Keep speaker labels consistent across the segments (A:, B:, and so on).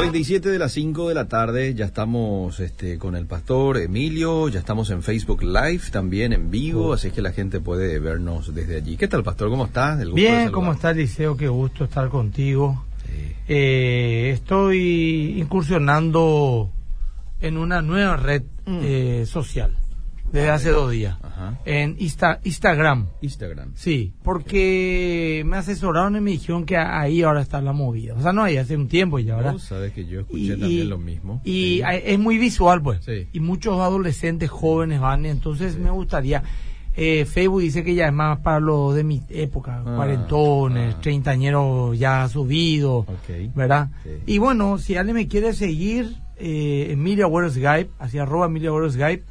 A: 37 de las 5 de la tarde, ya estamos este, con el pastor Emilio, ya estamos en Facebook Live también en vivo, así que la gente puede vernos desde allí. ¿Qué tal, pastor? ¿Cómo estás? El gusto de
B: Bien. ¿cómo está Liceo? Qué gusto estar contigo.
A: Sí.
B: Eh, estoy incursionando en una nueva red
A: Mm.
B: eh, social desde hace dos días.
A: Ajá.
B: En Insta- Instagram.
A: Instagram.
B: Sí, porque me asesoraron y me dijeron que ahí ahora está la movida. O sea, no ahí hace un tiempo ya, ¿verdad?
A: Sabes que yo escuché también lo mismo.
B: Y
A: Sí.
B: es muy visual, pues.
A: Sí.
B: Y muchos adolescentes jóvenes van, entonces me gustaría. eh, Facebook dice que ya es más para los de mi época,
A: Ah,
B: cuarentones,
A: ah.
B: treintañeros ya subidos,
A: Ok.
B: ¿verdad?
A: Sí.
B: Y bueno, si alguien me quiere seguir, eh, Emilia Agüero Skype, hacia arroba Emilia Agüero Skype,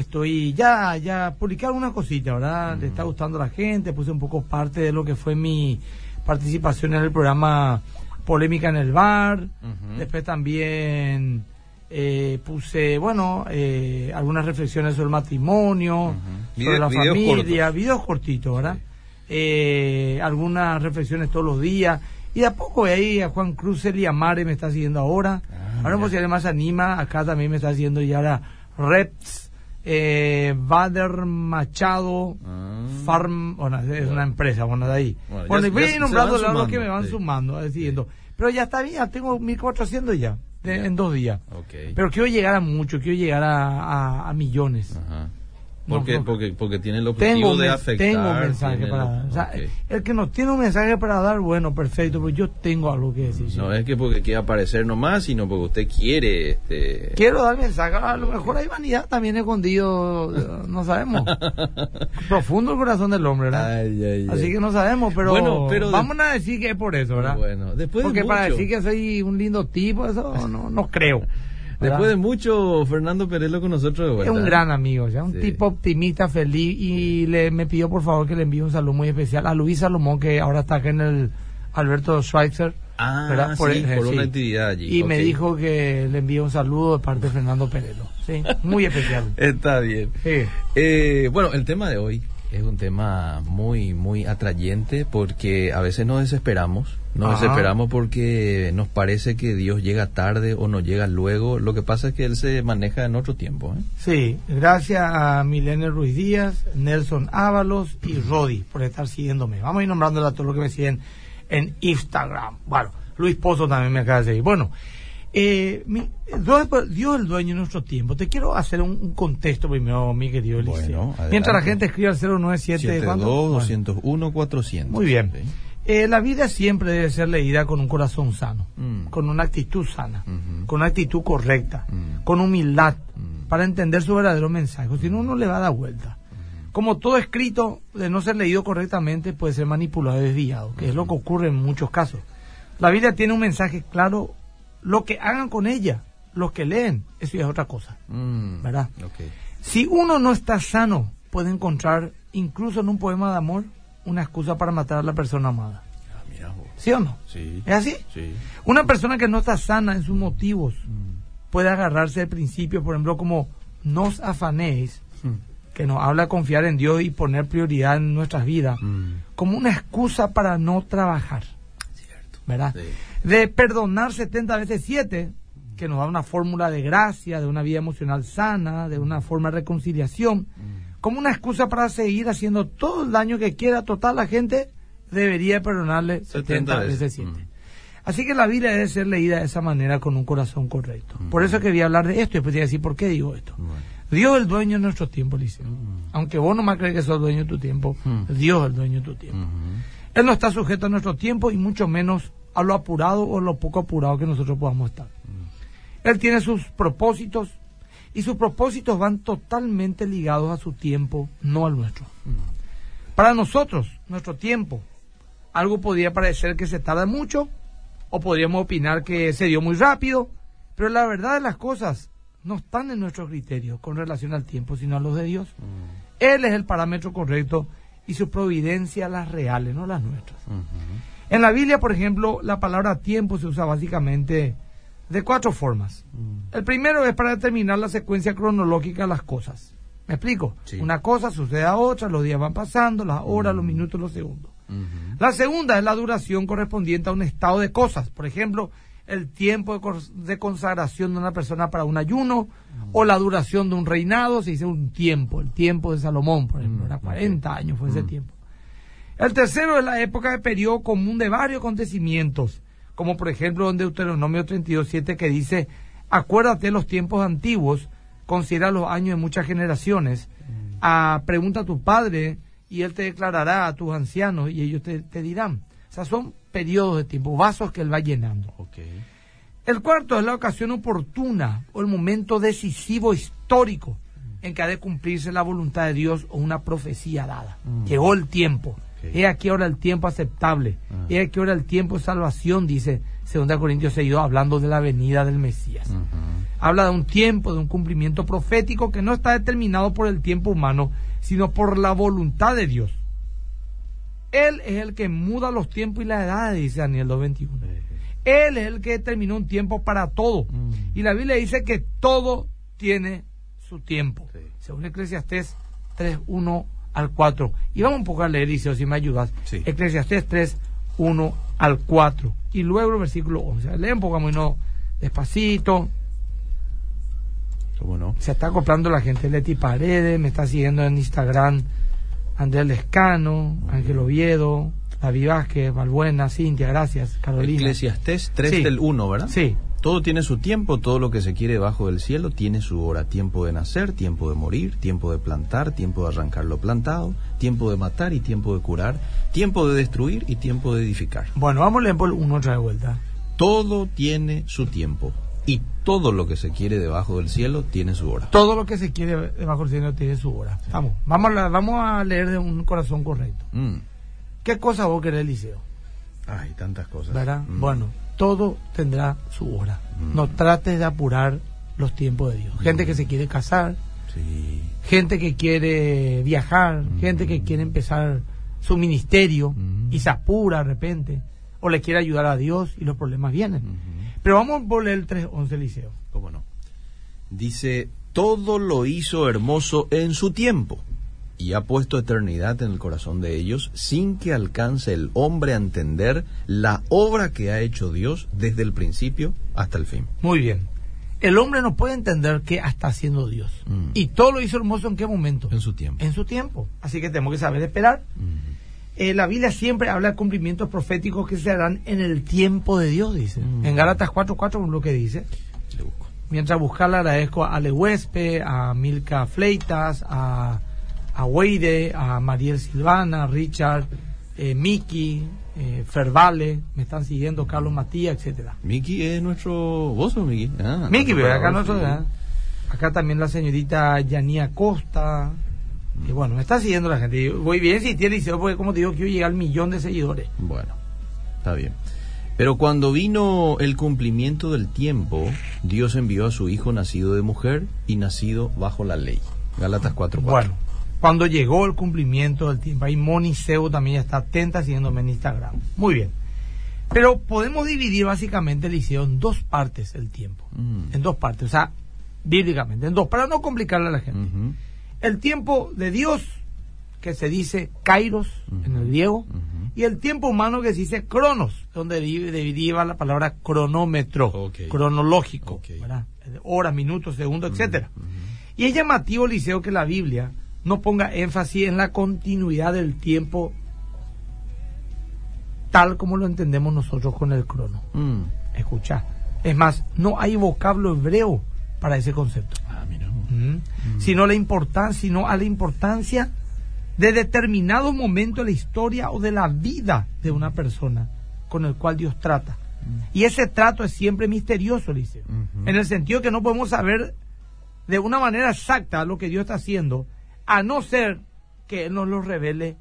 B: estoy ya, ya publiqué alguna cosita, ¿verdad? Le está gustando a la gente, puse un poco parte de lo que fue mi participación en el programa Polémica en el Bar, después también eh, puse, bueno, eh, algunas reflexiones sobre el matrimonio, sobre
A: Vide-
B: la
A: videos
B: familia,
A: cortos.
B: videos cortitos, ¿verdad? Eh, algunas reflexiones todos los días. Y de a poco ahí a Juan Cruz y Amare me está siguiendo ahora.
A: Ah,
B: ahora, si alguien más anima, acá también me está siguiendo ya la Reps, eh, Bader Machado,
A: Ah.
B: Farm, bueno, es una empresa, bueno, de ahí.
A: Bueno,
B: y voy a ir nombrando los que me van
A: sí.
B: sumando, eh, siguiendo. Pero ya está bien, tengo 1400 ya, de-
A: Ya.
B: en dos días.
A: Ok.
B: Pero quiero llegar a mucho, quiero llegar a, a- a millones.
A: Ajá. Porque,
B: no.
A: porque, porque tiene el objetivo
B: Tengo,
A: de afectar.
B: tengo un mensaje para dar. O sea. El que no tiene un mensaje para dar, bueno, perfecto, pero yo tengo algo que decir.
A: No es que porque quiera aparecer nomás, sino porque usted quiere. Este...
B: Quiero dar mensaje, a lo mejor hay vanidad también escondido, no sabemos. Profundo el corazón del hombre, ¿verdad?
A: Ay, ay, ay.
B: Así que no sabemos, pero,
A: Bueno, pero de-
B: vamos a decir que es por eso, ¿verdad?
A: Bueno, después de
B: Porque para decir que soy un lindo tipo, eso no, no creo.
A: Después de mucho, Fernando Perelo con nosotros de
B: Es
A: vuelta.
B: un gran amigo, sea, un
A: Sí.
B: tipo optimista, feliz y le me pidió por favor que le envíe un saludo muy especial a Luis Salomón que ahora está acá en el Alberto Schweitzer.
A: Ah,
B: ¿verdad?
A: sí,
B: eh,
A: por
B: sí.
A: una actividad allí.
B: Y me dijo que le envíe un saludo de parte de Fernando Perelo. Sí, muy especial.
A: Está bien.
B: Sí.
A: Eh, bueno, el tema de hoy es un tema muy, muy atrayente porque a veces nos desesperamos. Nos
B: Ajá.
A: desesperamos porque nos parece que Dios llega tarde o no llega luego. Lo que pasa es que Él se maneja en otro tiempo. ¿eh?
B: Sí, gracias a Milene Ruiz Díaz, Nelson Ábalos y Rodi por estar siguiéndome. Vamos a ir nombrándole a todos los que me siguen en Instagram. Bueno, Luis Pozo también me acaba de seguir. Bueno, eh, mi- Dios, Dios es el dueño de nuestro tiempo. Te quiero hacer un, un contexto primero, mi querido Eliseo. Mientras la gente escribe al 097... ¿cuánto?
A: 72,
B: Bueno.
A: 201, 400.
B: Muy bien.
A: Sí.
B: Eh, la vida siempre debe ser leída con un corazón sano,
A: Mm.
B: con una actitud sana, con una actitud correcta,
A: Mm.
B: con humildad,
A: Mm.
B: para entender su verdadero mensaje. Si no, uno le va a dar vuelta. Como todo escrito, de no ser leído correctamente, puede ser manipulado y desviado, que es lo que ocurre en muchos casos. La Biblia tiene un mensaje claro, lo que hagan con ella, los que leen, eso ya es otra cosa. ¿Verdad? Si uno no está sano, puede encontrar, incluso en un poema de amor, una excusa para matar a la persona amada.
A: Ah, mira.
B: ¿Sí o no?
A: Sí.
B: ¿Es así?
A: Sí.
B: Una persona que no está sana en sus motivos
A: Mm.
B: puede agarrarse al principio, por ejemplo, como nos afanéis,
A: Mm.
B: que nos habla de confiar en Dios y poner prioridad en nuestras vidas,
A: Mm.
B: como una excusa para no trabajar,
A: Cierto.
B: ¿verdad?
A: Sí.
B: De perdonar 70 veces 7, que nos da una fórmula de gracia, de una vida emocional sana, de una forma de reconciliación. Como una excusa para seguir haciendo todo el daño que quiera. Total, la gente debería perdonarle 70,
A: 70
B: veces
A: veces.
B: 7.
A: Mm.
B: Así que la Biblia debe ser leída de esa manera con un corazón correcto.
A: Mm.
B: Por eso quería hablar de esto y después te voy a decir por qué digo esto.
A: Bueno.
B: Dios es el dueño de nuestro tiempo, Liceo.
A: Mm.
B: Aunque vos no más crees que sos el dueño de tu tiempo,
A: Mm.
B: Dios es el dueño de tu tiempo.
A: Ujú.
B: Él no está sujeto a nuestro tiempo y mucho menos a lo apurado o lo poco apurado que nosotros podamos estar. Él tiene sus propósitos y sus propósitos van totalmente ligados a su tiempo, no al nuestro. Para nosotros, nuestro tiempo, algo podría parecer que se tarda mucho o podríamos opinar que se dio muy rápido, pero la verdad de las cosas no están en nuestro criterio con relación al tiempo, sino a los de Dios. Él es el parámetro correcto y su providencia las reales, no las nuestras. En la Biblia, por ejemplo, la palabra tiempo se usa básicamente de cuatro formas.
A: Mm.
B: El primero es para determinar la secuencia cronológica de las cosas. ¿Me explico?
A: Sí.
B: Una cosa sucede a otra, los días van pasando, las horas, los minutos, los segundos. La segunda es la duración correspondiente a un estado de cosas. Por ejemplo, el tiempo de, cons- de consagración de una persona para un ayuno o la duración de un reinado, se dice un tiempo, el tiempo de Salomón, por ejemplo,
A: Mm,
B: era
A: ok.
B: 40 años fue ese
A: Mm.
B: tiempo. El tercero es la época de periodo común de varios acontecimientos, como por ejemplo en Deuteronomio 32.7 que dice, acuérdate los tiempos antiguos, considera los años de muchas generaciones, Ah, pregunta a tu padre y él te declarará a tus ancianos y ellos te, te dirán. O sea, son periodos de tiempo, vasos que él va llenando. El cuarto es la ocasión oportuna o el momento decisivo histórico en que ha de cumplirse la voluntad de Dios o una profecía dada.
A: Mm.
B: Llegó el tiempo.
A: Ok.
B: He aquí ahora el tiempo aceptable.
A: Ah.
B: He aquí ahora el tiempo de salvación, dice 2 Corintios 6, hablando de la venida del Mesías. Habla de un tiempo, de un cumplimiento profético que no está determinado por el tiempo humano, sino por la voluntad de Dios. Él es el que muda los tiempos y la edad, dice Daniel 2.21.
A: Eh,
B: Él es el que determinó un tiempo para todo.
A: Mm.
B: Y la Biblia dice que todo tiene su tiempo.
A: Sí.
B: Según Eclesiastés 3, 1 al 4. Y vamos un poco a leer, Liceo, si me ayudas.
A: Sí.
B: Eclesiastés 3, 1 al 4. Y luego el versículo 11. Lee un poco muy no, despacito.
A: ¿Cómo no?
B: Se está acoplando la gente. Leti Paredes, me está siguiendo en Instagram. Andrés Lescano, Ángel Oviedo, David Vázquez, Valbuena, Cintia, gracias. Carolina.
A: Eclesiastés 3
B: Sí.
A: del 1, ¿verdad?
B: Sí.
A: Todo tiene su tiempo, todo lo que se quiere bajo del cielo tiene su hora. Tiempo de nacer, tiempo de morir, tiempo de plantar, tiempo de arrancar lo plantado, tiempo de matar y tiempo de curar, tiempo de destruir y tiempo de edificar.
B: Bueno, vamos a por uno otra vuelta.
A: Todo tiene su tiempo y todo lo que se quiere debajo del cielo tiene su hora.
B: Todo lo que se quiere debajo del cielo tiene su hora. Vamos, vamos a, la- vamos a leer de un corazón correcto.
A: Mm.
B: ¿Qué cosa vos querés, Liceo?
A: Ay, tantas cosas.
B: ¿Verdad?
A: Mm.
B: Bueno, todo tendrá su hora.
A: Mm.
B: No trates de apurar los tiempos de Dios. Gente que se quiere casar,
A: Sí.
B: gente que quiere viajar,
A: Mm.
B: gente que quiere empezar su ministerio
A: Mm.
B: y se apura de repente, o le quiere ayudar a Dios y los problemas vienen.
A: Ujú.
B: Pero vamos leer el 3.11, Liceo.
A: ¿Cómo no? Dice, todo lo hizo hermoso en su tiempo y ha puesto eternidad en el corazón de ellos sin que alcance el hombre a entender la obra que ha hecho Dios desde el principio hasta el fin.
B: Muy bien. El hombre no puede entender qué está haciendo Dios.
A: Mm.
B: Y todo lo hizo hermoso en qué momento?
A: En su tiempo.
B: En su tiempo. Así que tenemos que saber esperar.
A: Ujú.
B: Eh, la Biblia siempre habla de cumplimientos proféticos que se harán en el tiempo de Dios, dice.
A: Mm.
B: En Gálatas 4.4 es lo que dice.
A: Le busco.
B: Mientras buscar le agradezco a Ale Huespe, a Milka Fleitas, a, a Weide, a Mariel Silvana, Richard, eh, Miki, eh, Fervale, me están siguiendo Carlos Matías, etcétera.
A: Miki es nuestro... ¿Vos sos Miki? Ah,
B: Miki, pero acá nosotros. ¿eh? acá también la señorita Yanía Costa. Y bueno, me está siguiendo la gente. Voy bien si tiene liceo, porque como te digo, quiero llegar al millón de seguidores.
A: Bueno, está bien. Pero cuando vino el cumplimiento del tiempo, Dios envió a su hijo nacido de mujer y nacido bajo la ley. Galatas 4.4.
B: Bueno, cuando llegó el cumplimiento del tiempo, ahí Moni Seo también ya está atenta siguiéndome en Instagram. Muy bien. Pero podemos dividir básicamente el liceo en dos partes el tiempo.
A: Mm.
B: En dos partes, o sea, bíblicamente, en dos, para no complicarle a la gente. El tiempo de Dios, que se dice kairos en el griego, y el tiempo humano que se dice cronos, donde deriva la palabra cronómetro, cronológico. Horas, minutos, segundos, etcétera. Y es llamativo, Liceo, que la Biblia no ponga énfasis en la continuidad del tiempo tal como lo entendemos nosotros con el crono.
A: Mm.
B: Escucha. Es más, no hay vocablo hebreo para ese concepto.
A: Ah, mira.
B: ¿Mm? Sino la importancia, sino a la importancia de determinado momento de la historia o de la vida de una persona con el cual Dios trata. Y ese trato es siempre misterioso.
A: Ujú.
B: En el sentido que no podemos saber de una manera exacta lo que Dios está haciendo, a no ser que Él nos lo revele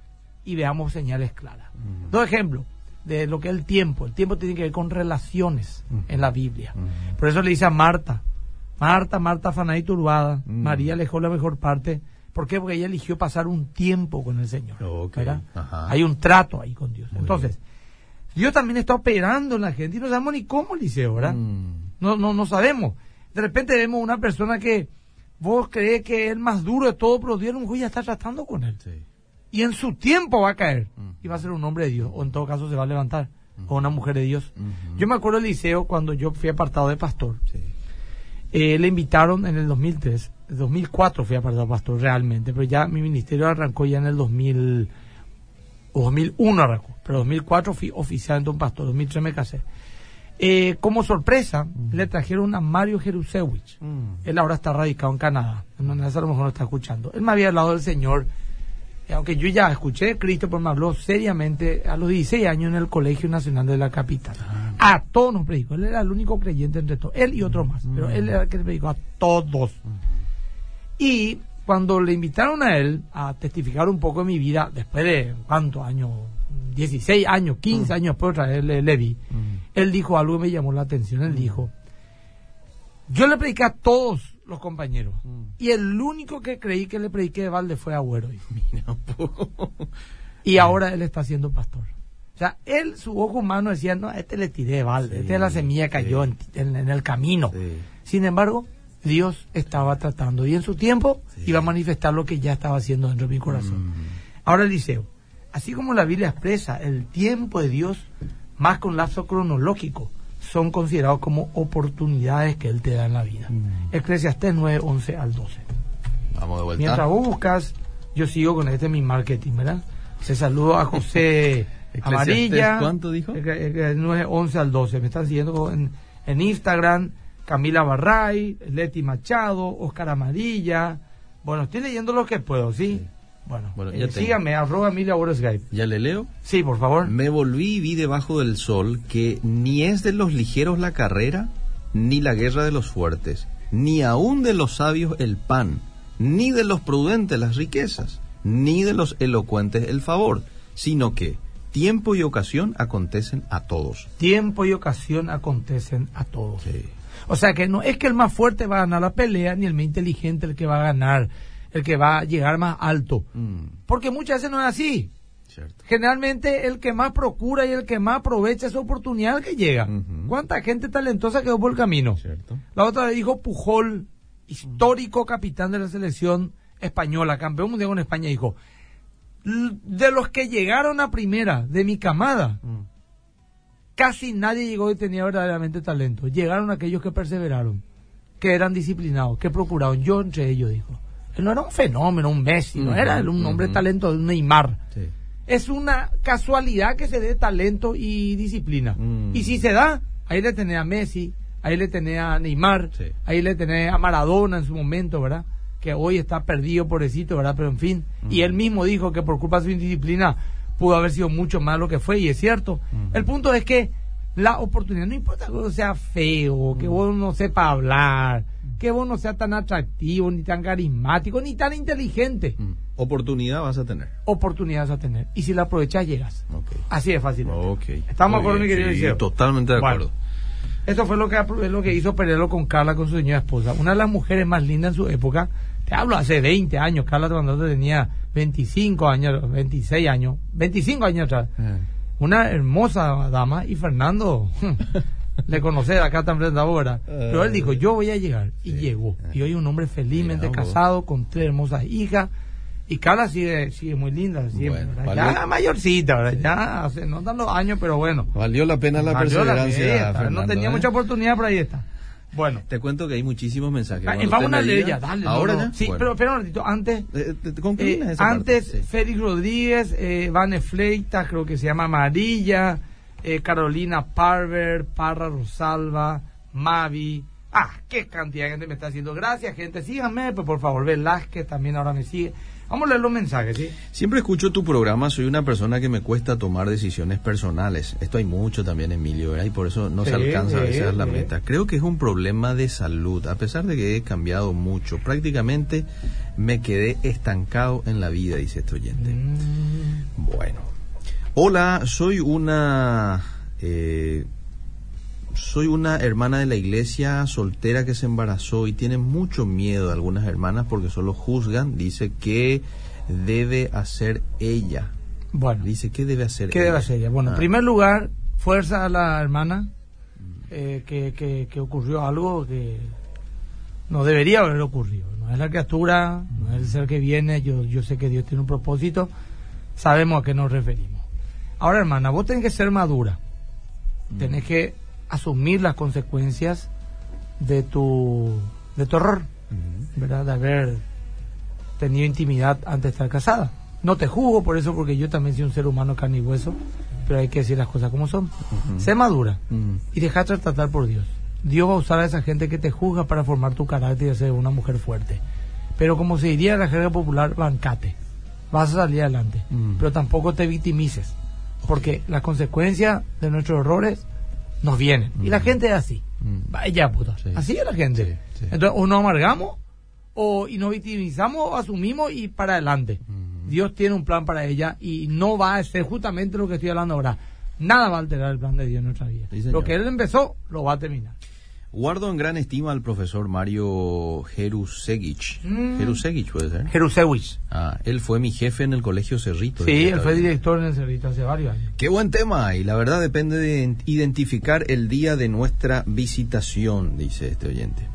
B: y veamos señales claras. Dos ejemplos de lo que es el tiempo. El tiempo tiene que ver con relaciones en la Biblia. Por eso le dice a Marta, Marta, Marta, afanada y turbada. María alejó la mejor parte. ¿Por qué? Porque ella eligió pasar un tiempo con el Señor. Hay un trato ahí con Dios.
A: Muy
B: Entonces, Dios también está operando en la gente y no sabemos ni cómo, Liceo, ¿verdad?
A: Mm.
B: No, no, no sabemos. De repente vemos una persona que vos crees que es el más duro de todo, pero Dios a lo mejor ya está tratando con él.
A: Sí.
B: Y en su tiempo va a caer. Y va a ser un hombre de Dios. O en todo caso se va a levantar. o una mujer de Dios. Yo me acuerdo del liceo cuando yo fui apartado de pastor.
A: Sí.
B: Eh, le invitaron en el 2003, 2004 fui apartado de pastor realmente, pero ya mi ministerio arrancó ya en el 2000, o 2001 arrancó, pero 2004 fui oficialmente un pastor, 2003 me casé. Eh, como sorpresa, le trajeron a Mario Jerusewicz.
A: Mm.
B: Él ahora está radicado en Canadá. En donde a lo mejor no está escuchando. Él me había hablado del Señor. eh, Aunque yo ya escuché de Cristo, pero me habló seriamente a los 16 años en el Colegio Nacional de la Capital. A todos nos predicó. Él era el único creyente entre todos. Él y otro más. Pero él era el que le predicó a todos. Y cuando le invitaron a él a testificar un poco de mi vida, después de cuántos años, 16 años, 15 años después otra vez le, le vi,
A: Mm.
B: él dijo algo que me llamó la atención. Él dijo, yo le prediqué a todos los compañeros.
A: Mm.
B: Y el único que creí que le prediqué de balde fue a Agüero.
A: Mira.
B: Y ahora él está siendo pastor. O sea, él, su ojo humano decía, no, a este le tiré de balde,
A: Sí,
B: este la semilla cayó
A: sí.
B: en, en- en el camino.
A: Sí.
B: Sin embargo, Dios estaba tratando y en su tiempo iba a manifestar lo que ya estaba haciendo dentro de mi corazón.
A: Mm.
B: Ahora Eliseo, así como la Biblia expresa el tiempo de Dios más con lapso cronológico, son considerados como oportunidades que Él te da en la vida.
A: Mm.
B: Eclesiastés 9, 11 al 12.
A: Vamos de vuelta.
B: Mientras vos buscas, yo sigo con este mi marketing, ¿verdad? Se saludo a José Amarilla.
A: ¿cuánto dijo?
B: Ecle- ecle- 9, 11 al 12. Me están siguiendo en, en Instagram. Camila Barray, Leti Machado, Oscar Amarilla. Bueno, estoy leyendo lo que puedo, ¿sí?
A: Sí.
B: Bueno,
A: Bueno,
B: eh,
A: ya
B: síganme, arroba Boro Skype.
A: ¿Ya le leo?
B: Sí, por favor.
A: Me volví y vi debajo del sol que ni es de los ligeros la carrera, ni la guerra de los fuertes, ni aun de los sabios el pan, ni de los prudentes las riquezas, ni de los elocuentes el favor, sino que tiempo y ocasión acontecen a todos.
B: Tiempo y ocasión acontecen a todos.
A: Sí.
B: O sea que no es que el más fuerte va a ganar la pelea, ni el más inteligente el que va a ganar, el que va a llegar más alto.
A: Mm,
B: Porque muchas veces no es así.
A: cierto.
B: Generalmente el que más procura y el que más aprovecha esa oportunidad que llega. ¿Cuánta gente talentosa quedó por el camino?
A: Cierto.
B: La otra vez dijo Pujol, histórico capitán de la selección española, campeón mundial con España, dijo, "L- de los que llegaron a primera, de mi camada,
A: Mm,
B: casi nadie llegó y tenía verdaderamente talento. Llegaron aquellos que perseveraron, que eran disciplinados, que procuraron. Yo entre ellos, dijo. Él no era un fenómeno, un Messi, no era un hombre de talento, un Neymar.
A: Sí.
B: Es una casualidad que se dé talento y disciplina.
A: Mm.
B: Y si se da, ahí le tenés a Messi, ahí le tenés a Neymar,
A: Sí.
B: ahí le tenés a Maradona en su momento, ¿verdad? Que hoy está perdido, pobrecito, ¿verdad? Pero en fin. Y él mismo dijo que por culpa de su indisciplina pudo haber sido mucho más lo que fue, y es cierto. El punto es que la oportunidad, no importa que vos sea feo, que vos no sepa hablar, que vos no seas tan atractivo, ni tan carismático, ni tan inteligente,
A: Mm. Oportunidad vas a tener.
B: oportunidades a tener. Y si la aprovechas, llegas.
A: Ok.
B: Así de fácil. ¿Estamos de acuerdo, mi querido
A: sí? Totalmente de
B: Bueno.
A: acuerdo.
B: Esto fue lo que, lo que hizo Perelo con Carla, con su señora esposa. Una de las mujeres más lindas en su época. Te hablo hace 20 años. Carla cuando tenía 25 años, 26 años, 25 años atrás.
A: Eh.
B: Una hermosa dama y Fernando le conoce acá tan frente ahora. Pero él dijo, yo voy a llegar. Y
A: Sí.
B: llegó. Y hoy un hombre felizmente
A: Mira
B: casado con tres hermosas hijas. Y Carla sigue, sigue muy linda siempre.
A: Bueno, valió-
B: Ya mayorcita, ¿verdad? ya hace, no dan los años, pero bueno.
A: Valió la pena la
B: Valió la
A: perseverancia.
B: pena, no
A: Fernando,
B: tenía
A: ¿eh?
B: mucha oportunidad, pero ahí está. Bueno,
A: Te cuento que hay muchísimos mensajes.
B: Ah, vamos a leer ya, dale. no,
A: ¿Ahora
B: no.
A: ya?
B: Sí,
A: Bueno.
B: pero espera un ratito, antes.
A: Eh,
B: eh,
A: esa
B: antes,
A: parte, sí.
B: Félix Rodríguez, eh, Vane Fleitas, creo que se llama Amarilla, eh, Carolina Parver, Parra Rosalba, Mavi. Ah, qué cantidad de gente me está haciendo. Gracias, gente. Síganme, pues, por favor. Velázquez también ahora me sigue. Vamos a leer los mensajes, ¿sí?
A: Siempre escucho tu programa, soy una persona que me cuesta tomar decisiones personales. Esto hay mucho también, Emilio, ¿verdad? Y por eso no se alcanza a
B: sí,
A: veces la
B: sí.
A: meta. Creo que es un problema de salud, a pesar de que he cambiado mucho. Prácticamente me quedé estancado en la vida, dice este oyente.
B: Mm,
A: Bueno. Hola, soy una... eh, soy una hermana de la iglesia soltera que se embarazó y tiene mucho miedo algunas hermanas porque solo juzgan. Dice que debe hacer ella.
B: Bueno.
A: Dice que debe hacer
B: ¿Qué
A: ella.
B: debe hacer ella? Bueno, en
A: Ah,
B: primer lugar, fuerza a la hermana eh, que, que, que ocurrió algo que no debería haber ocurrido. No es la criatura, no es el ser que viene. Yo, yo sé que Dios tiene un propósito. Sabemos a qué nos referimos. Ahora, hermana, vos tenés que ser madura. tenés que asumir las consecuencias de tu, de tu error, ¿verdad? De haber tenido intimidad antes de estar casada. No te juzgo por eso, porque yo también soy un ser humano carne y hueso, pero hay que decir las cosas como son. Sé madura y dejate tratar por Dios. Dios va a usar a esa gente que te juzga para formar tu carácter y ser una mujer fuerte. Pero como se diría en la jerga popular, bancate. Vas a salir adelante. Pero tampoco te victimices. Porque las consecuencias de nuestros errores nos vienen. Y la gente es así. Vaya puta. Así es la gente. Entonces, o nos amargamos, o y nos victimizamos, o asumimos y para adelante. Dios tiene un plan para ella y no va a ser justamente lo que estoy hablando ahora. Nada va a alterar el plan de Dios en nuestra vida. lo que Él empezó, lo va a terminar.
A: Guardo en gran estima al profesor Mario Jerusevich.
B: Mm.
A: Jerusevich puede ser.
B: Jerusevich.
A: Ah, él fue mi jefe en el colegio Cerrito.
B: Sí, él fue director en el Cerrito hace varios años.
A: Qué buen tema y la verdad depende de identificar el día de nuestra visitación, dice este oyente.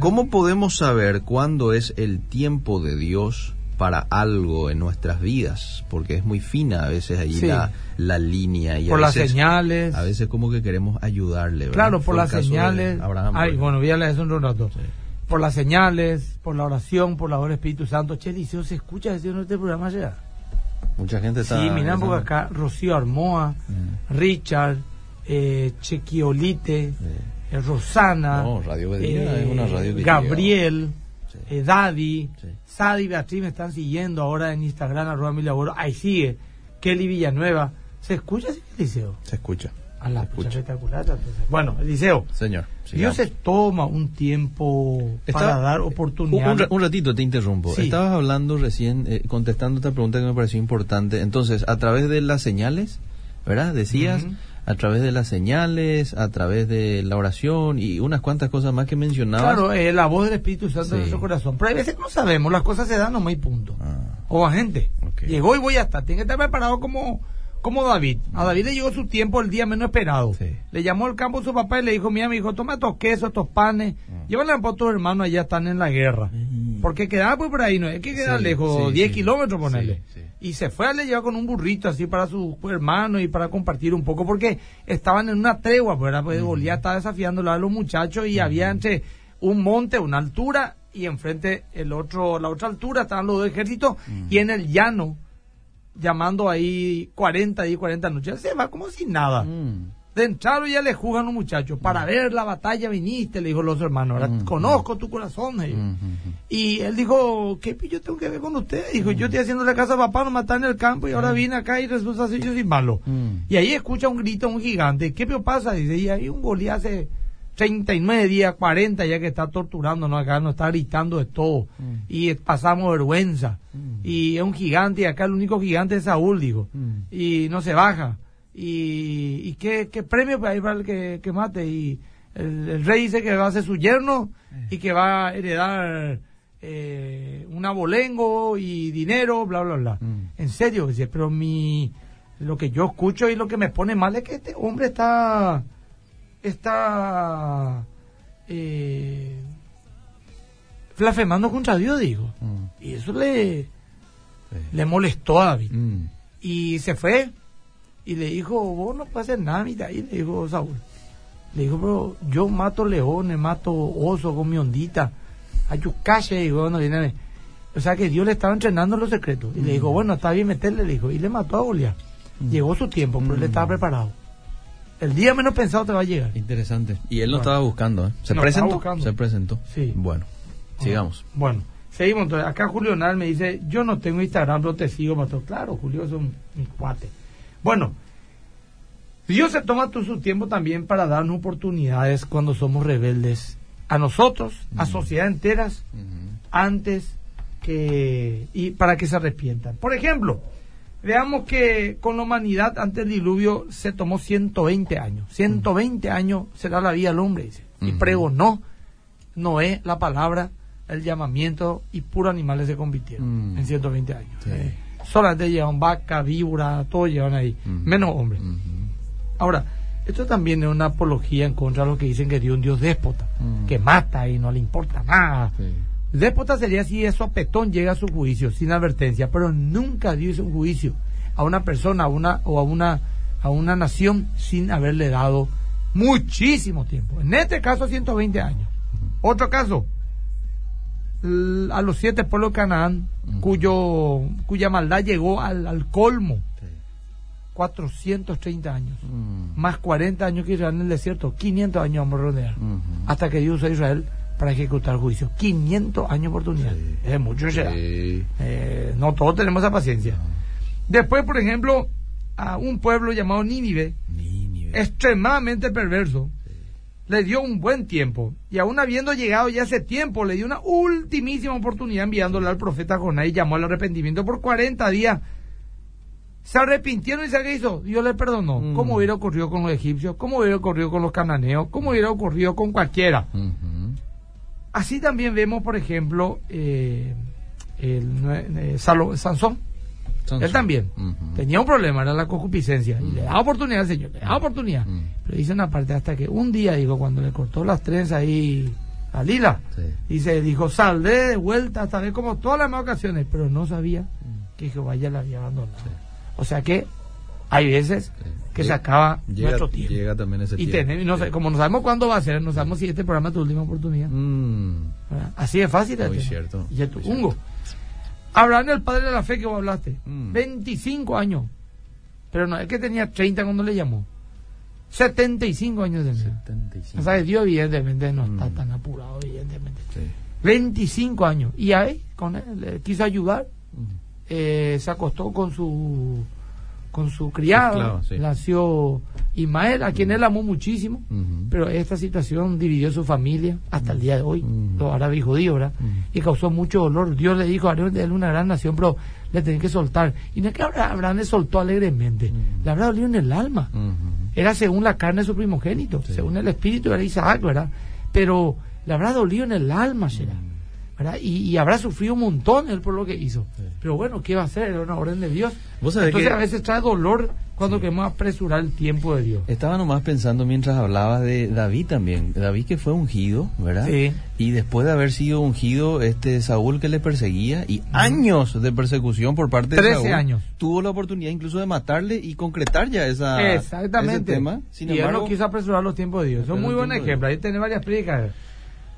A: ¿Cómo podemos saber cuándo es el tiempo de Dios para algo en nuestras vidas, porque es muy fina a veces ahí la, la, línea. Y
B: por
A: a
B: las señales.
A: A veces como que queremos ayudarle. ¿verdad?
B: Claro, por las señales. Ay, bueno, voy a leer eso un rato. Por las señales, por la oración, por la obra del Espíritu Santo. Che, Liceo, ¿se escucha decir en este programa ya?
A: Mucha gente está...
B: Sí, mirá, porque acá Rocío Armoa, mm. Richard, eh, Chequiolite, eh, Rosana,
A: no, Radio eh, es una radio que
B: Gabriel, eh, Daddy, Sadi y Beatriz me están siguiendo ahora en Instagram, arroba mi laboro. Ahí sigue. Kelly Villanueva. ¿Se escucha ese Eliseo?
A: Se escucha.
B: A la espectacular. Bueno, Eliseo.
A: Señor.
B: Dios se toma un tiempo para dar oportunidad.
A: Un, ratito te interrumpo. Estabas hablando recién, eh, contestando esta pregunta que me pareció importante. Entonces, a través de las señales, ¿verdad? Decías a través de las señales, a través de la oración y unas cuantas cosas más que mencionabas.
B: Claro, eh, la voz del Espíritu Santo en nuestro corazón. Pero hay veces que no sabemos, las cosas se dan nomás y punto. Ah. O a gente. Llegó y voy a estar. Tiene que estar preparado como, como David. A David le llegó su tiempo el día menos esperado. Le llamó al campo a su papá y le dijo, mira, mi hijo, toma estos quesos, estos panes, uh llévale a tus hermanos, allá están en la guerra. Porque quedaba pues por ahí, no es que queda lejos, 10 kilómetros ponerle y se fue a le llevar con un burrito así para su hermano y para compartir un poco porque estaban en una tregua, pues, pues Goliat estaba desafiándolo a los muchachos y había entre un monte, una altura y enfrente el otro, la otra altura estaban los dos ejércitos y en el llano llamando ahí 40 y 40 noches, se va como sin nada. De entrada ya le juzgan un muchacho. Para ver la batalla viniste, le dijo los hermanos. Ahora conozco tu corazón. Y él dijo, ¿qué yo tengo que ver con usted? Dijo, yo estoy haciendo la casa papá, no matar en el campo y ahora vine acá y resulta ser yo sin malo. Y ahí escucha un grito, un gigante. ¿Qué pasa? Dice, y ahí un Goliat hace 39 días, 40 ya que está torturándonos acá, nos está gritando de todo. Y pasamos vergüenza. Y es un gigante y acá el único gigante es Saúl, dijo. Y no se baja y, y qué, qué premio para ir para el que, que mate. Y el, rey dice que va a ser su yerno y que va a heredar eh, un abolengo y dinero, bla, bla, bla. Mm. En serio, dice, pero mi, lo que yo escucho y lo que me pone mal es que este hombre está, está, eh, blasfemando contra Dios, digo. Mm. Y eso le, le molestó a David. Mm. Y se fue y le dijo, vos no puedes hacer nada, y le dijo Saúl. Le dijo, pero yo mato leones, mato osos con mi ondita. Ayucache, y bueno, viene. O sea que Dios le estaba entrenando los secretos. Y le dijo, mm. bueno, está bien meterle, le dijo. Y le mató a Goliat. Mm. Llegó su tiempo, pero él mm. estaba preparado. El día menos pensado te va a llegar.
A: Interesante. Y él no estaba buscando, ¿eh? ¿Se presentó? Se presentó.
B: Sí.
A: Bueno, sigamos.
B: Bueno, seguimos. Entonces, acá Julio Nal me dice, yo no tengo Instagram, no te sigo, mato. Claro, Julio es un, mi cuate. Bueno, Dios se toma todo su tiempo también para darnos oportunidades cuando somos rebeldes a nosotros, a sociedad enteras, antes que y para que se arrepientan. Por ejemplo, veamos que con la humanidad antes del diluvio se tomó 120 años. 120 años será la vida del hombre, dice. Y pregonó Noé la palabra, el llamamiento y puros animales se convirtieron en 120 años. Eh, solamente llevan vaca, víbora, todo llevan ahí, menos hombres. Ahora, esto también es una apología en contra de los que dicen que Dios es un Dios déspota, que mata y no le importa nada. Déspota sería si eso petón llega a su juicio sin advertencia, pero nunca Dios hizo un juicio a una persona a una, o a una a una nación sin haberle dado muchísimo tiempo. En este caso, 120 años. Otro caso, a los siete pueblos de Canaán, cuyo, cuya maldad llegó al, colmo. 430 años, mm. más 40 años que Israel en el desierto, 500 años vamos a rodear, hasta que Dios usó a Israel para ejecutar juicio. 500 años de oportunidad. Es mucho ya. Eh, no todos tenemos esa paciencia. Después, por ejemplo, a un pueblo llamado Nínive, extremadamente perverso, le dio un buen tiempo. Y aún habiendo llegado ya ese tiempo, le dio una ultimísima oportunidad enviándole al profeta Jonás y llamó al arrepentimiento por 40 días. Se arrepintieron y se hizo. Dios le perdonó. Mm. ¿Cómo hubiera ocurrido con los egipcios? ¿Cómo hubiera ocurrido con los cananeos? ¿Cómo hubiera ocurrido con cualquiera? Así también vemos, por ejemplo, eh, el, eh, Sansón. Él también tenía un problema, era la concupiscencia. Y le da oportunidad al Señor, le da oportunidad. Pero dice una parte hasta que un día, digo, cuando le cortó las trenzas ahí a Lila, dice, dijo, saldré de vuelta, hasta ver como todas las demás ocasiones, pero no sabía que Jehová ya la había abandonado. O sea que hay veces que se acaba nuestro tiempo.
A: Llega también ese
B: y tiempo. no como no sabemos cuándo va a ser, no sabemos si este programa es tu última oportunidad. Mm. Así es fácil.
A: Muy cierto.
B: Y tu Ungo. Abraham, el padre de la fe que vos hablaste. 25 mm. años. Pero no, es que tenía 30 cuando le llamó. 75 años de edad. 75. O sea, Dios evidentemente no está mm. tan apurado, evidentemente. 25 años. Y ahí, con él, le quiso ayudar. Eh, se acostó con su con su criado, nació Ismael, a quien él amó muchísimo, pero esta situación dividió su familia hasta el día de hoy, los árabes judíos, ¿verdad? Y causó mucho dolor. Dios le dijo a él una gran nación, pero le tenía que soltar. Y no es que Abraham le soltó alegremente, le habrá dolido en el alma. Era según la carne de su primogénito, según el espíritu era Isaac, ¿verdad? Pero le habrá dolido en el alma, será. Y, habrá sufrido un montón él por lo que hizo. Pero bueno, ¿qué va a hacer? Era una orden de Dios. Entonces a veces trae dolor cuando queremos apresurar el tiempo de Dios.
A: Estaba nomás pensando mientras hablabas de David también. David que fue ungido, ¿verdad? Sí. Y después de haber sido ungido, este Saúl que le perseguía y años de persecución por parte de Saúl.
B: años.
A: Tuvo la oportunidad incluso de matarle y concretar ya esa,
B: Exactamente.
A: ese tema.
B: Sin y él no quiso apresurar los tiempos de Dios. Es un muy buen ejemplo. Ahí tiene varias predicas.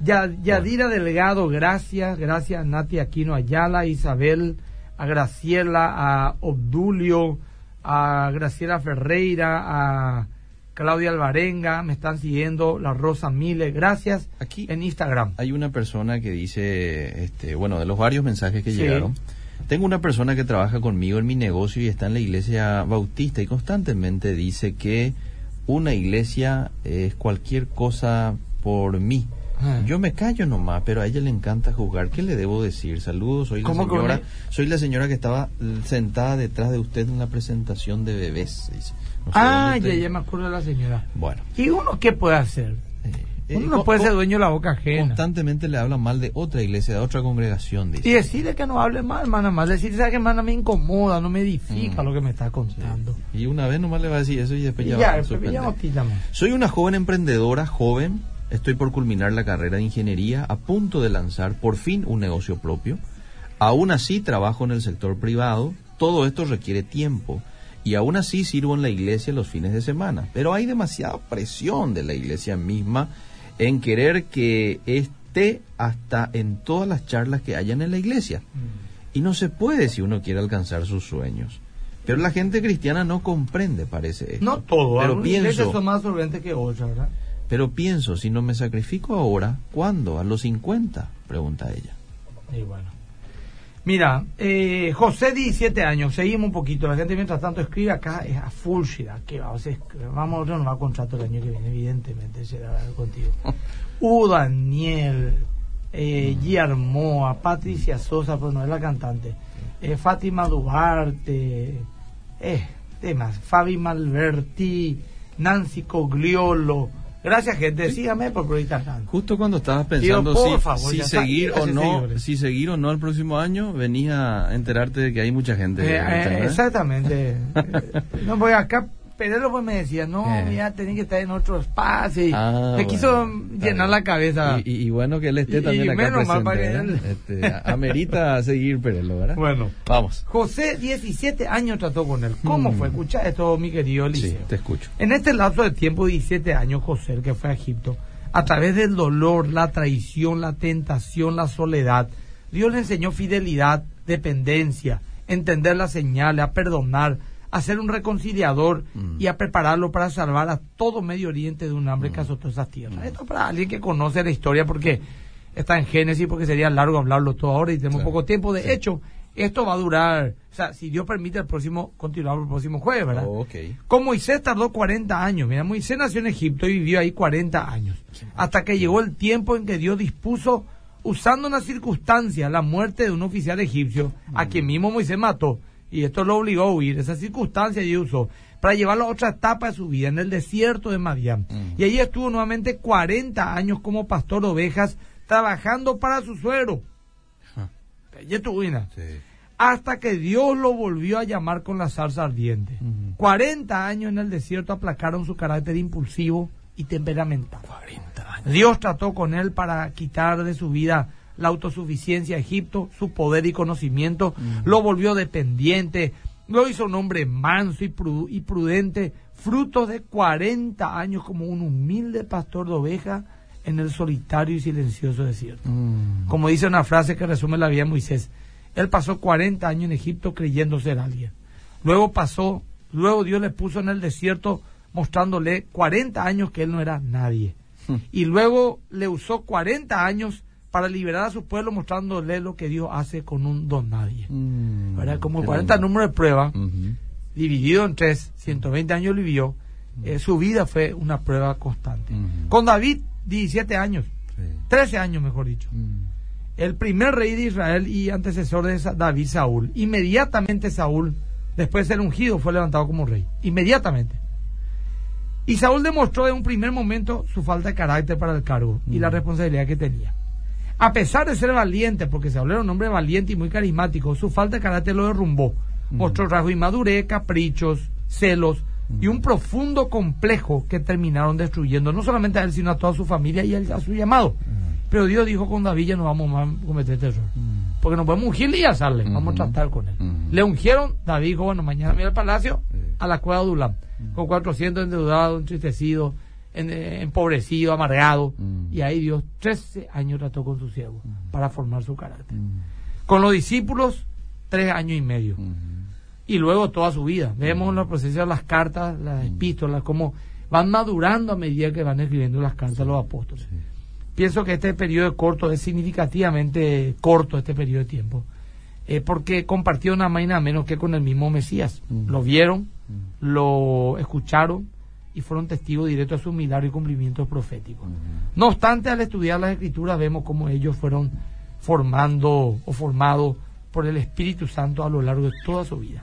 B: Yadira Delgado, gracias, gracias Nati Aquino Ayala, Isabel, a Graciela, a Obdulio, a Graciela Ferreira, a Claudia Alvarenga, me están siguiendo, la Rosa Mile, gracias. Aquí en Instagram.
A: Hay una persona que dice, este, bueno, de los varios mensajes que llegaron, tengo una persona que trabaja conmigo en mi negocio y está en la iglesia bautista y constantemente dice que una iglesia es cualquier cosa por mí. Ah. Yo me callo nomás, pero a ella le encanta jugar. ¿Qué le debo decir? Saludos, soy la señora, soy la señora que estaba sentada detrás de usted en la presentación de bebés.
B: ah, ya, ya me acuerdo de la señora. Bueno. ¿Y uno qué puede hacer? Eh, uno no puede ser dueño de la boca ajena.
A: Constantemente le habla mal de otra iglesia, de otra congregación.
B: Dice. Y decirle que no hable mal, hermana, más decirle que hermana me incomoda, no me edifica mm. lo que me está contando.
A: Y una vez nomás le va a decir eso y después ya, va a Soy una joven emprendedora, joven, Estoy por culminar la carrera de ingeniería, a punto de lanzar por fin un negocio propio. Aún así trabajo en el sector privado. Todo esto requiere tiempo. Y aún así sirvo en la iglesia los fines de semana. Pero hay demasiada presión de la iglesia misma en querer que esté hasta en todas las charlas que hayan en la iglesia. Y no se puede si uno quiere alcanzar sus sueños. Pero la gente cristiana no comprende, parece.
B: No todo, pero pienso, son más solventes que otras, ¿verdad?
A: Pero pienso, si no me sacrifico ahora, ¿cuándo? ¿A los 50? Pregunta ella.
B: Y bueno. Mira, eh, José, 17 años, seguimos un poquito. La gente mientras tanto escribe acá, es a full que vamos, vamos a renovar contrato el año que viene, evidentemente, será contigo. U Daniel, eh. Patricia Sosa, pues no es la cantante, eh, Fátima Duarte, eh, temas, Fabi Malverti, Nancy Cogliolo, Gracias, gente. Sígame por Proyectar
A: Justo cuando estabas pensando si, seguir o no, si seguir o no el próximo año, venís a enterarte de que hay mucha gente.
B: Eh, eh, exactamente. no voy acá Perelo pues me decía, no,
A: Eh.
B: mira, tenés que estar en otro espacio. Y
A: Ah,
B: me quiso
A: bueno, está
B: llenar
A: bien.
B: la cabeza.
A: Y, y- y bueno que él esté
B: Y-
A: también
B: y
A: acá
B: menos mal
A: presente.
B: para que
A: ¿eh? Este, a- amerita seguir Perelo, ¿verdad?
B: Bueno.
A: Vamos.
B: José, 17 años trató con él. ¿Cómo
A: Mm.
B: fue? Escucha esto, mi querido
A: Sí,
B: Eliseo.
A: te escucho.
B: En este lapso de tiempo, 17 años, José, el que fue a Egipto, a través del dolor, la traición, la tentación, la soledad, Dios le enseñó fidelidad, dependencia, entender las señales, a perdonar, a ser un reconciliador
A: Mm.
B: y a prepararlo para salvar a todo Medio Oriente de un hambre que azotó esas tierras. Esto para alguien que conoce la historia porque está en Génesis, porque sería largo hablarlo todo ahora y tenemos
A: Claro.
B: poco tiempo. De
A: Sí.
B: hecho, esto va a durar, o sea, si Dios permite, el próximo, continuamos el próximo jueves, ¿verdad?
A: ok.
B: Con Moisés tardó 40 años. Mira, Moisés nació en Egipto y vivió ahí 40 años. Hasta que llegó el tiempo en que Dios dispuso, usando una circunstancia, la muerte de un oficial egipcio, a quien mismo Moisés mató. Y esto lo obligó a huir. Esa circunstancia Dios usó para llevarlo a otra etapa de su vida, en el desierto de Madián.
A: Mm.
B: Y allí estuvo nuevamente 40 años como pastor de ovejas, trabajando para su suegro. Y Ina
A: Sí.
B: hasta que Dios lo volvió a llamar con la zarza ardiente.
A: Ujú.
B: 40 años en el desierto aplacaron su carácter impulsivo y temperamental.
A: 40 años.
B: Dios trató con él para quitar de su vida la autosuficiencia a Egipto, su poder y conocimiento, lo volvió dependiente, lo hizo un hombre manso y, pru- y prudente, fruto de 40 años como un humilde pastor de ovejas en el solitario y silencioso desierto.
A: Mm.
B: Como dice una frase que resume la vida de Moisés, él pasó 40 años en Egipto creyendo ser alguien. Luego pasó, luego Dios le puso en el desierto mostrándole 40 años que él no era nadie.
A: Hmm.
B: Y luego le usó 40 años para liberar a su pueblo mostrándole lo que Dios hace con un don nadie.
A: Mm.
B: ¿Verdad? Como
A: Qué
B: 40
A: lindo.
B: números de prueba, dividido en tres, 120 años vivió, eh, su vida fue una prueba constante. Con David, 17 años,
A: Sí.
B: 13 años mejor dicho
A: Mm.
B: el primer rey de Israel y antecesor de David Saúl. Inmediatamente Saúl, después de ser ungido, fue levantado como rey. Inmediatamente. Y Saúl demostró en un primer momento su falta de carácter para el cargo y la responsabilidad que tenía. A pesar de ser valiente, porque Saúl era un hombre valiente y muy carismático, su falta de carácter lo derrumbó. Mostró rasgos de inmadurez, caprichos, celos y un profundo complejo que terminaron destruyendo no solamente a él, sino a toda su familia y a su llamado. Pero Dios dijo con David ya no vamos más a cometer este error. Porque no podemos ungirle y asarle, vamos a tratar con él. Le ungieron, David dijo, bueno, mañana voy al palacio, a la cueva de con 400 endeudados, entristecidos, en- eh, empobrecido, amargado.
A: Mm.
B: Y ahí Dios 13 años trató con su siervo para formar su carácter. Con los discípulos, tres años y medio. Y luego toda su vida. Vemos en los procesos de las cartas, las epístolas, cómo van madurando a medida que van escribiendo las cartas los apóstoles.
A: Sí.
B: Pienso que este periodo corto es significativamente corto, este periodo de tiempo, eh, porque compartió nada más y nada menos que con el mismo Mesías. Lo vieron, lo escucharon y fueron testigos directos de sus milagros y cumplimientos proféticos. No obstante, al estudiar las escrituras vemos cómo ellos fueron formando o formados por el Espíritu Santo a lo largo de toda su vida.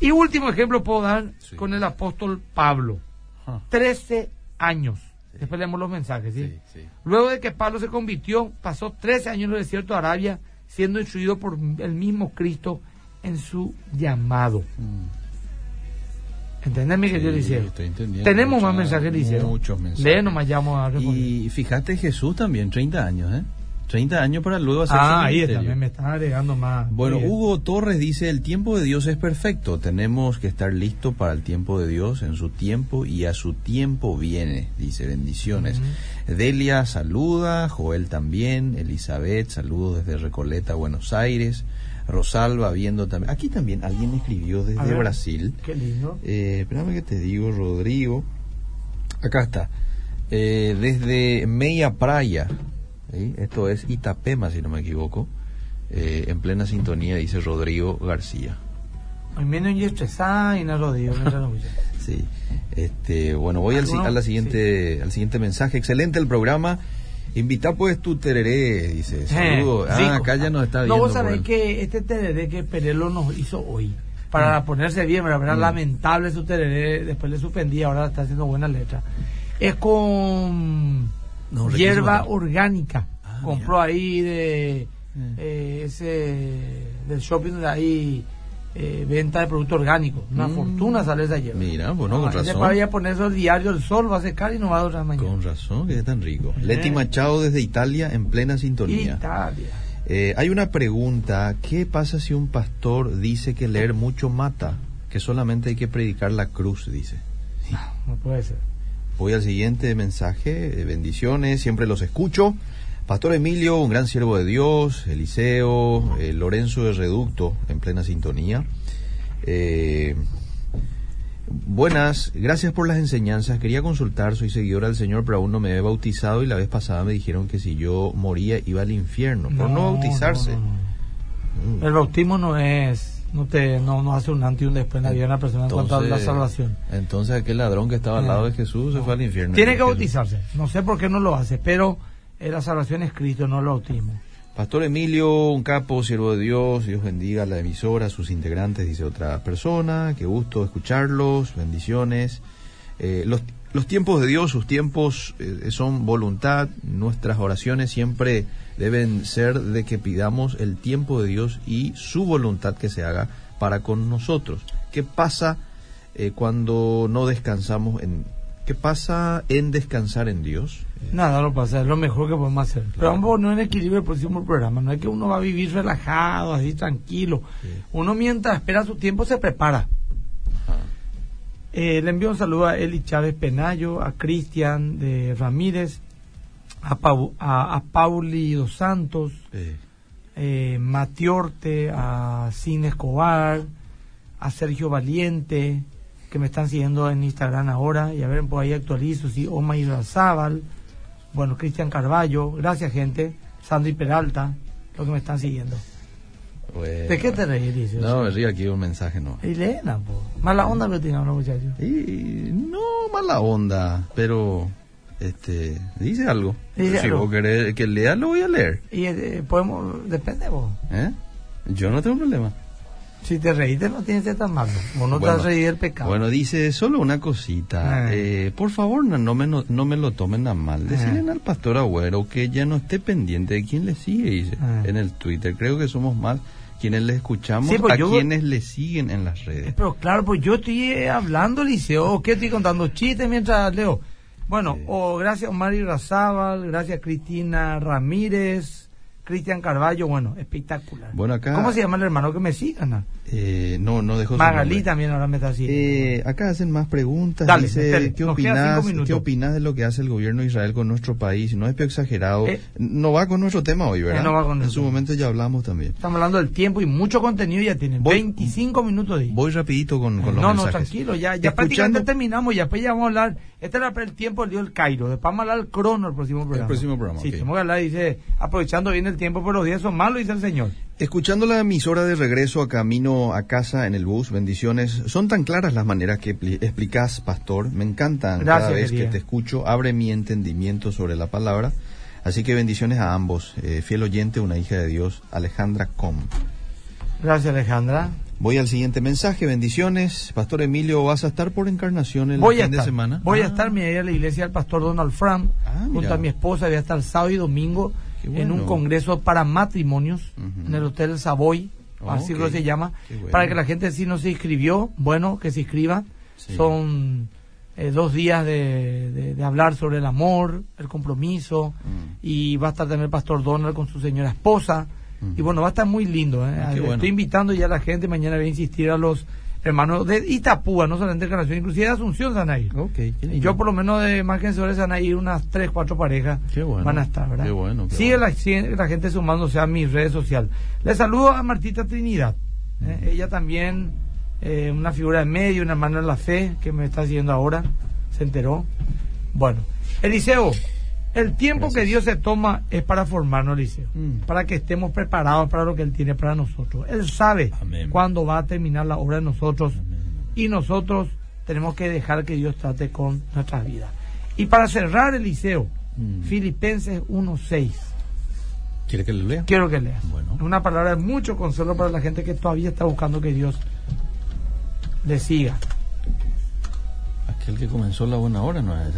B: Y último ejemplo puedo dar
A: Sí.
B: con el apóstol Pablo.
A: Ah.
B: 13 años. Después leemos los mensajes, ¿sí?
A: Sí, sí.
B: Luego de que Pablo se convirtió, pasó 13 años en el desierto de Arabia, siendo instruido por el mismo Cristo en su llamado. ¿Entendés, mi querido
A: Sí,
B: Eliseo?
A: entendiendo.
B: Tenemos
A: Mucha-
B: más mensajes, Eliseo.
A: Muchos mensajes.
B: Lee nomás, vamos a responder.
A: Y fíjate Jesús también, 30 años, ¿eh? 30 años para luego hacer
B: Ah, ahí
A: ministerio.
B: también me están agregando más.
A: Bueno,
B: bien.
A: Hugo Torres dice, el tiempo de Dios es perfecto, tenemos que estar listos para el tiempo de Dios en su tiempo y a su tiempo viene, dice, bendiciones. Delia saluda, Joel también, Elizabeth, saludos desde Recoleta, Buenos Aires, Rosalba viendo también, aquí también alguien escribió desde
B: ver,
A: Brasil,
B: Qué lindo.
A: eh, espérame que te digo, Rodrigo. Acá está. Eh, desde Meia Praia. ¿sí? Esto es Itapema, si no me equivoco. Eh, en plena sintonía, dice Rodrigo García.
B: Menos y no.
A: Sí. Este, bueno, voy al,
B: ¿Alguno?
A: a la siguiente, al siguiente mensaje. Excelente el programa. Invita pues tu tereré, dice. Saludos.
B: Eh,
A: ah,
B: rico.
A: acá ya nos está
B: No,
A: viendo.
B: vos sabés
A: el-
B: que este tereré que Perelo nos hizo hoy, para ponerse bien, pero era
A: Mm.
B: lamentable su tereré, después le suspendí, ahora está haciendo buena letra. Es con
A: No,
B: hierba orgánica.
A: Ah,
B: Compró ahí de
A: Mm.
B: eh, ese del shopping de ahí eh, venta de productos orgánicos. Una
A: Mm.
B: fortuna sale esa hierba.
A: Mira, bueno, con
B: La gente
A: razón.
B: para ir a poner eso el diario, el sol va a secar y no va a durar mañana.
A: Con razón, que es tan rico.
B: Eh.
A: Leti Machado desde Italia en plena sintonía.
B: Italia.
A: Eh, hay una pregunta, ¿qué pasa si un pastor dice que leer mucho mata? Que solamente hay que predicar la cruz, dice.
B: No puede ser.
A: Voy al siguiente mensaje, eh, bendiciones, siempre los escucho. Pastor Emilio, un gran siervo de Dios, Eliseo, eh, Lorenzo de Reducto, en plena sintonía. Eh, buenas, gracias por las enseñanzas. Quería consultar, soy seguidora del Señor, pero aún no me he bautizado y la vez pasada me dijeron que si yo moría iba al infierno por no, bautizarse.
B: no, no.
A: Mm.
B: El bautismo no es, no te, no, no hace un antes y un después en la vida de una persona en cuanto a la
A: Entonces-
B: salvación.
A: Entonces aquel ladrón que estaba al
B: Eh,
A: lado de Jesús se fue al infierno.
B: Tiene que bautizarse. No sé por qué no lo hace, pero eh, la salvación es no el bautismo.
A: Pastor Emilio, un capo, siervo de Dios, Dios bendiga a la emisora, sus integrantes, dice otra persona, qué gusto escucharlos, bendiciones. Eh, los, los tiempos de Dios, sus tiempos eh, son voluntad, nuestras oraciones siempre deben ser de que pidamos el tiempo de Dios y su voluntad que se haga para con nosotros. ¿Qué pasa eh, cuando no descansamos en... ¿Qué pasa en descansar en Dios?
B: Nada, no pasa, es lo mejor que podemos hacer. Pero vamos a poner en equilibrio el próximo programa. No es que uno va a vivir relajado, así tranquilo. Uno mientras espera su tiempo se prepara.
A: Ajá.
B: Eh, le envío un saludo a Eli Chávez Penayo, a Cristian de Ramírez, a, Pau- a, a Pauli dos Santos,
A: Eh,
B: eh, Matiorte, a Cine Escobar, a Sergio Valiente, que me están siguiendo en Instagram ahora, y a ver, por ahí actualizo, sí, Oma Irrazábal, bueno, Cristian Carballo, gracias gente, Sandy Peralta, los que me están siguiendo.
A: bueno.
B: ¿De qué te reís, Licio?
A: No, me río aquí un mensaje, no.
B: Y Elena, po. Mala onda que tienen los muchachos.
A: Y no mala onda, pero este dice algo.
B: Dice
A: si
B: algo.
A: vos querés que lea, lo voy a leer.
B: Y eh, podemos, depende vos.
A: ¿eh? Yo no tengo problema.
B: Si te reíste no tienes que ser tan malo. Vos no te
A: Bueno,
B: has reído del pecado.
A: Bueno, dice solo una cosita.
B: Ah.
A: Eh, por favor, no, no me, no, no me lo tomen a mal. Decirle
B: Ah.
A: al pastor Agüero que ya no esté pendiente de quién le sigue, dice,
B: Ah.
A: en el Twitter. Creo que somos más quienes le escuchamos
B: Sí, pues
A: a
B: yo-
A: quienes le siguen en las
B: Eh,
A: redes.
B: Pero claro, pues yo estoy eh, hablando, Liceo. ¿Qué estoy contando? Chistes mientras leo. Bueno, o gracias a Mari Razábal, gracias Cristina Ramírez, Cristian Carballo. Bueno, espectacular.
A: Bueno, acá...
B: ¿Cómo se llama el hermano que me sigan? ah?
A: Eh, no, no dejó
B: Magalí también ahora me está siguiendo.
A: Eh, acá hacen más preguntas.
B: Dale,
A: Dice,
B: espere,
A: ¿qué
B: minutos.
A: ¿qué opinas de lo que hace el gobierno de Israel con nuestro país? No es peor exagerado.
B: Eh.
A: no va con nuestro tema hoy, ¿verdad?
B: Eh, no va con
A: en su
B: tema.
A: momento ya hablamos también.
B: Estamos hablando del tiempo y mucho contenido ya tienen.
A: Voy-
B: 25 minutos de
A: Voy rapidito con, con los
B: no, no,
A: mensajes.
B: tranquilo, ya, ya
A: Escuchando-
B: prácticamente terminamos, ya después ya vamos a hablar, este era el tiempo lío del Cairo, después vamos a hablar del crono el próximo programa.
A: próximo programa,
B: Sí,
A: ok.
B: tenemos que hablar, dice, aprovechando bien el tiempo, pero los días son malos, dice el señor.
A: Escuchando la emisora de regreso a camino a casa en el bus, bendiciones. Son tan claras las maneras que pli- explicas, pastor. Me encantan cada vez
B: querida.
A: que te escucho. Abre mi entendimiento sobre la palabra. Así que bendiciones a ambos. Eh, fiel oyente, una hija de Dios, Alejandra Com.
B: Gracias, Alejandra.
A: Voy al siguiente mensaje, bendiciones. Pastor Emilio, ¿vas a estar por encarnación el
B: Voy a
A: fin
B: estar,
A: de semana?
B: voy a
A: Ah,
B: estar, me voy a ir a la iglesia del pastor Donald Fram,
A: Ah,
B: junto a mi esposa, voy a estar sábado y domingo En un congreso para matrimonios en el Hotel Savoy,
A: Oh,
B: así que se llama,
A: bueno.
B: para que la gente si no se inscribió, bueno, que se inscriba.
A: Sí.
B: Son eh, dos días de, de- de hablar sobre el amor, el compromiso,
A: Mm.
B: y va a estar también el pastor Donald con su señora esposa. Y bueno, va a estar muy lindo. ¿eh?
A: Ah,
B: Estoy
A: bueno.
B: invitando ya a la gente, mañana voy a insistir a los hermanos de Itapúa, no solamente de Encarnación, inclusive de Asunción se van a ir.
A: Ok, qué
B: Y
A: lindo.
B: yo por lo menos de más que se van a ir unas tres, cuatro parejas.
A: Qué bueno.
B: Van a estar, ¿verdad?
A: Qué bueno, qué
B: Sigue
A: bueno.
B: La, sigue la gente sumándose a mis redes sociales. Les saludo a Martita Trinidad. ¿eh? Ella también, eh, una figura de medio, una hermana de la fe, que me está siguiendo ahora. Se enteró. Bueno, Eliseo, el tiempo
A: Gracias.
B: que Dios se toma es para formarnos, Eliseo.
A: Mm.
B: Para que estemos preparados para lo que Él tiene para nosotros. Él sabe
A: Amén.
B: cuándo va a terminar la obra de nosotros
A: Amén.
B: y nosotros tenemos que dejar que Dios trate con nuestras vidas. Y para cerrar Eliseo,
A: Mm.
B: Filipenses 1.6.
A: ¿Quiere que lo lea?
B: Quiero que leas.
A: Bueno.
B: Una palabra de mucho consuelo para la gente que todavía está buscando que Dios le siga.
A: Aquel que comenzó la buena hora, ¿no es?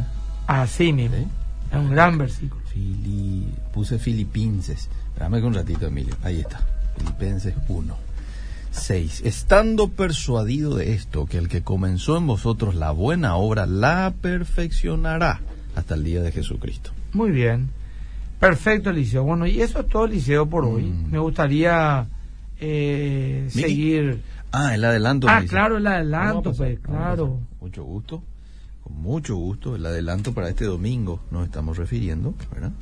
B: Así mismo.
A: Sí.
B: Es un gran versículo.
A: Fili... Puse Filipenses. Dame un ratito, Emilio. Ahí está. Filipenses 1. 6. Estando persuadido de esto, que el que comenzó en vosotros la buena obra la perfeccionará hasta el día de Jesucristo.
B: Muy bien. Perfecto, Eliseo. Bueno, y eso es todo, Eliseo, por hoy.
A: Mm.
B: Me gustaría eh, seguir.
A: Ah, el adelanto.
B: Ah, claro, el adelanto, pues, claro.
A: Mucho gusto. Con mucho gusto. El adelanto para este domingo nos estamos refiriendo, ¿verdad?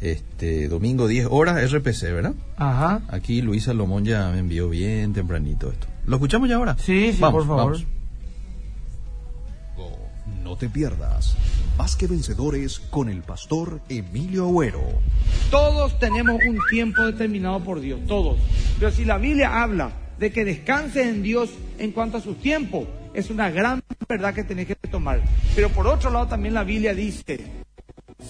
A: Este, domingo 10 horas RPC, ¿verdad?
B: Ajá.
A: Aquí Luisa Lomón ya me envió bien tempranito esto. ¿Lo escuchamos ya ahora?
B: Sí, sí,
A: Vamos,
B: por favor.
A: vamos.
C: No te pierdas. Más que vencedores con el pastor Emilio Agüero.
B: Todos tenemos un tiempo determinado por Dios, todos. Pero si la Biblia habla de que descanse en Dios en cuanto a su tiempo, es una gran verdad que tenés que tomar. Pero por otro lado también la Biblia dice,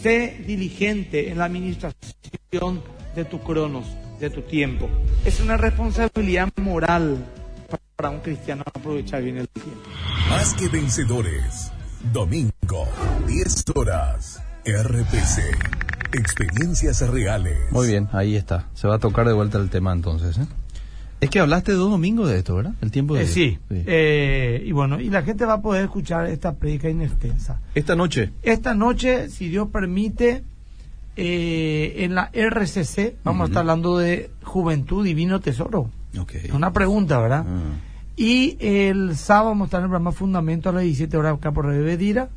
B: sé diligente en la administración de tu cronos, de tu tiempo. Es una responsabilidad moral para un cristiano aprovechar bien el tiempo.
C: Más que vencedores. Domingo, 10 horas. RPC. Experiencias reales.
A: Muy bien, ahí está. Se va a tocar de vuelta el tema entonces. ¿eh? Es que hablaste dos domingos de esto, ¿verdad? El tiempo de
B: Eh,
A: Dios.
B: sí, Eh, y bueno, y la gente va a poder escuchar esta predica inextensa.
A: Esta noche.
B: Esta noche, si Dios permite, eh, en la RCC, vamos a estar hablando de Juventud Divino Tesoro.
A: Ok.
B: Es una pregunta, ¿verdad?
A: Ah.
B: Y el sábado vamos a estar en el programa Fundamento a las 17 horas acá por Radio Bedira.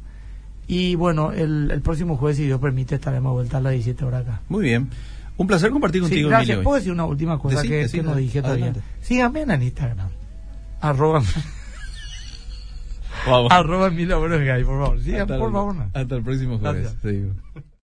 B: Y bueno, el, el próximo jueves, si Dios permite, estaremos de vuelta a las 17 horas acá.
A: Muy bien. Un placer compartir
B: Sí,
A: contigo,
B: gracias.
A: Emilio.
B: ¿Puedo decir una última cosa
A: Decí,
B: que,
A: decí,
B: que no dije todavía?
A: adelante.
B: Síganme en Instagram. Arroba, arroba Emilio Agüero Gay, por favor.
A: Hasta
B: por favor.
A: Hasta el próximo jueves.
B: Gracias.
A: digo.